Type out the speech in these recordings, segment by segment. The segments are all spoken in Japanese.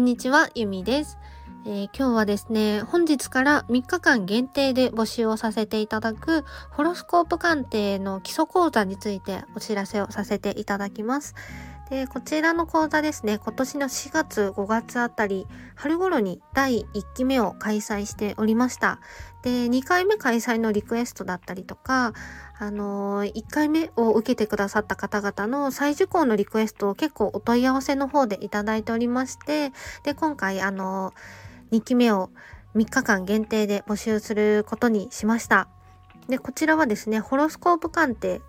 んにちは、ゆみです、えー、今日はですね、本日から3日間限定で募集をさせていただくホロスコープ鑑定の基礎講座についてお知らせをさせていただきます。で、こちらの講座ですね、今年の4月、5月あたり、春頃に第1期目を開催しておりました。で、2回目開催のリクエストだったりとか、あのー、1回目を受けてくださった方々の再受講のリクエストを結構お問い合わせの方でいただいておりまして、で、今回、あのー、2期目を3日間限定で募集することにしました。で、こちらはですね、ホロスコープ鑑定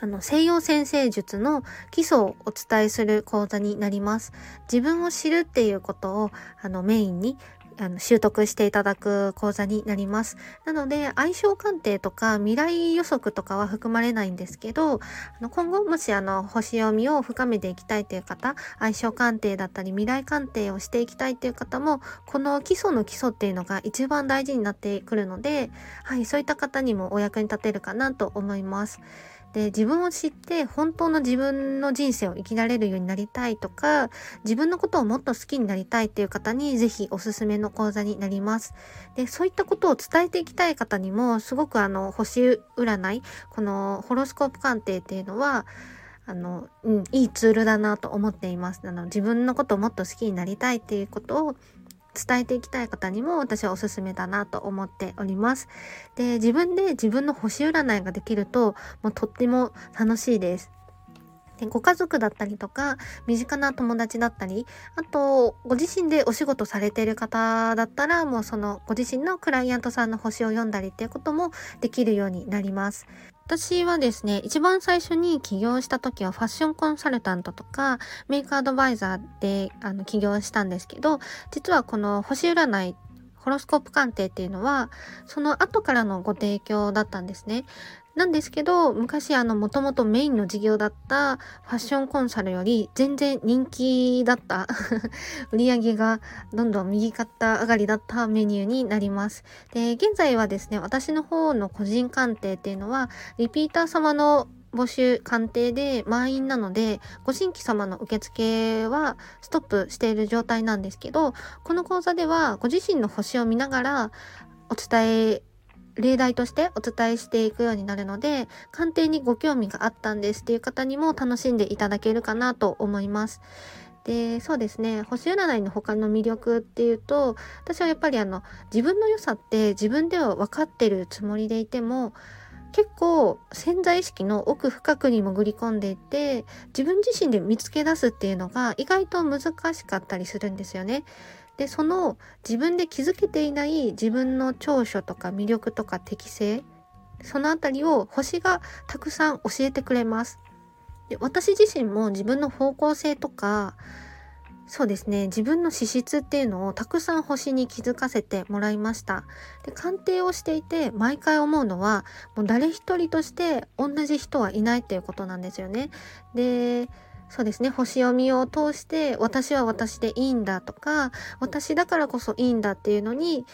あの、西洋先生術の基礎をお伝えする講座になります。自分を知るっていうことを、あの、メインにあの習得していただく講座になります。なので、相性鑑定とか未来予測とかは含まれないんですけど、あの今後もしあの星読みを深めていきたいという方、相性鑑定だったり未来鑑定をしていきたいという方も、この基礎の基礎っていうのが一番大事になってくるので、はい、そういった方にもお役に立てるかなと思います。で自分を知って本当の自分の人生を生きられるようになりたいとか自分のことをもっと好きになりたいっていう方にぜひおすすめの講座になりますでそういったことを伝えていきたい方にもすごくあの星占いこのホロスコープ鑑定っていうのはあの、うん、いいツールだなと思っています。あの、自分のことをもっと好きになりたいっていうことを伝えていきたい方にも私はおすすめだなと思っております。で、自分で自分の星占いができると、もうとっても楽しいです。でご家族だったりとか、身近な友達だったり、あと、ご自身でお仕事されている方だったら、もうそのご自身のクライアントさんの星を読んだりっていうこともできるようになります。私はですね、一番最初に起業した時はファッションコンサルタントとかメイクアドバイザーであの起業したんですけど、実はこの星占いホロスコープ鑑定っていうのは、その後からのご提供だったんですね。なんですけど、昔あの、もともとメインの事業だったファッションコンサルより全然人気だった 売り上げがどんどん右肩上がりだったメニューになります。で、現在はですね、私の方の個人鑑定っていうのは、リピーター様の募集鑑定で満員なので、ご新規様の受付はストップしている状態なんですけど、この講座ではご自身の星を見ながらお伝え例題としてお伝えしていくようになるので、鑑定にご興味があったんですっていう方にも楽しんでいただけるかなと思います。で、そうですね、星占いの他の魅力っていうと、私はやっぱりあの、自分の良さって自分では分かってるつもりでいても、結構潜在意識の奥深くに潜り込んでいて、自分自身で見つけ出すっていうのが意外と難しかったりするんですよね。でその自分で気づけていない自分の長所とか魅力とか適性そのあたりを星がたくさん教えてくれます。で私自身も自分の方向性とかそうですね自分の資質っていうのをたくさん星に気づかせてもらいました。で鑑定をしていて毎回思うのはもう誰一人として同じ人はいないっていうことなんですよね。でそうですね星読みを通して私は私でいいんだとか私だからこそいいんだっていうのに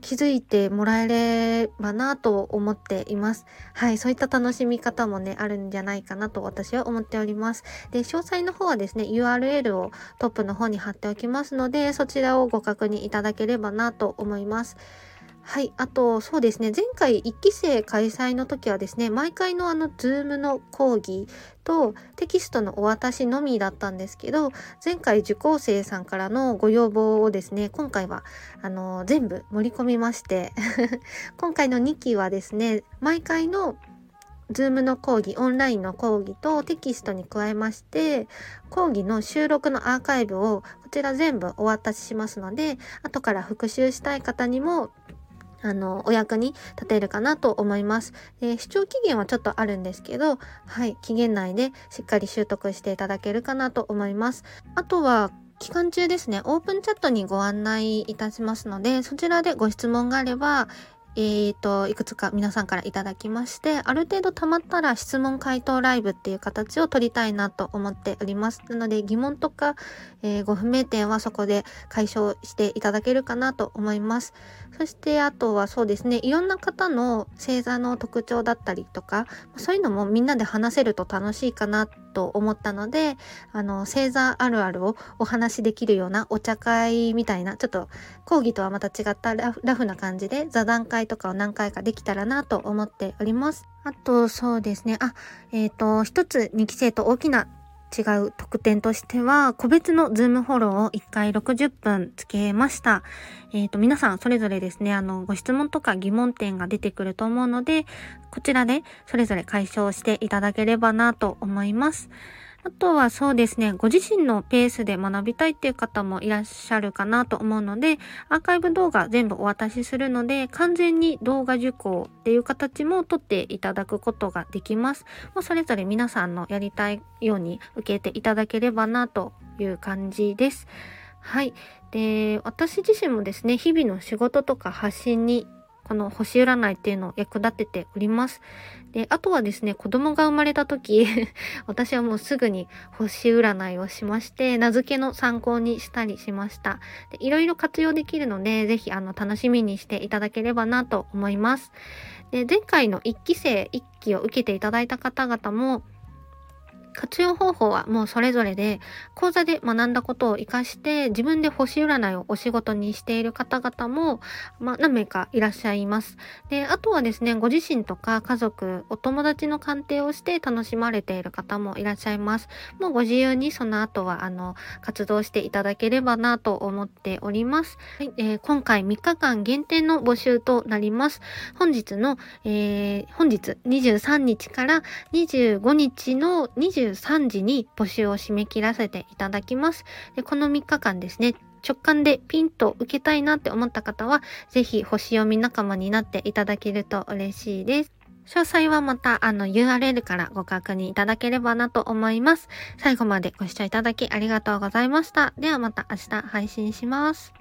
気づいてもらえればなと思っています。はい、そういった楽しみ方もね、あるんじゃないかなと私は思っております。で、詳細の方はですね、URL をトップの方に貼っておきますので、そちらをご確認いただければなと思います。はい。あと、そうですね。前回1期生開催の時はですね、毎回のあの、 Zoom の講義とテキストのお渡しのみだったんですけど、前回受講生さんからのご要望をですね、今回は、あの、全部盛り込みまして、今回の2期はですね、毎回のズームの講義、オンラインの講義とテキストに加えまして、講義の収録のアーカイブをこちら全部お渡ししますので、後から復習したい方にもあの、お役に立てるかなと思います。で、視聴期限はちょっとあるんですけど、はい、期限内でしっかり習得していただけるかなと思います。あとは、期間中ですね、オープンチャットにご案内いたしますので、そちらでご質問があれば、えっ、ー、と、いくつか皆さんからいただきまして、ある程度溜まったら質問回答ライブっていう形を取りたいなと思っております。なので疑問とか、えー、ご不明点はそこで解消していただけるかなと思います。そしてあとはそうですね、いろんな方の星座の特徴だったりとか、そういうのもみんなで話せると楽しいかなとと思ったので、あの、星座あるあるをお話しできるようなお茶会みたいな、ちょっと講義とはまた違ったラフな感じで座談会とかを何回かできたらなと思っております。あと、そうですね。あ、えっ、ー、と、一つ2期生と大きな違う特典としては、個別のズームフォローを1回60分つけました。えっ、ー、と、皆さんそれぞれですね、あの、ご質問とか疑問点が出てくると思うので、こちらでそれぞれ解消していただければなと思います。あとはそうですね、ご自身のペースで学びたいっていう方もいらっしゃるかなと思うので、アーカイブ動画全部お渡しするので、完全に動画受講っていう形も取っていただくことができます。もうそれぞれ皆さんのやりたいように受けていただければなという感じです。はい。で、私自身もですね、日々の仕事とか発信にこの星占いっていうのを役立てております。で、あとはですね、子供が生まれた時 私はもうすぐに星占いをしまして、名付けの参考にしたりしました。でいろいろ活用できるので、ぜひあの楽しみにしていただければなと思います。で、前回の1期生1期を受けていただいた方々も、活用方法はもうそれぞれで、講座で学んだことを活かして、自分で星占いをお仕事にしている方々も、まあ、何名かいらっしゃいます。で、あとはですね、ご自身とか家族、お友達の鑑定をして楽しまれている方もいらっしゃいます。もうご自由にその後は、あの、活動していただければなと思っております。はい、えー、今回3日間限定の募集となります。本日の、えー、本日23日から25日の20 23時に募集を締め切らせていただきます。でこの3日間ですね、直感でピンと受けたいなって思った方は、ぜひ星読み仲間になっていただけると嬉しいです。詳細はまたあの URL からご確認いただければなと思います。最後までご視聴いただきありがとうございました。ではまた明日配信します。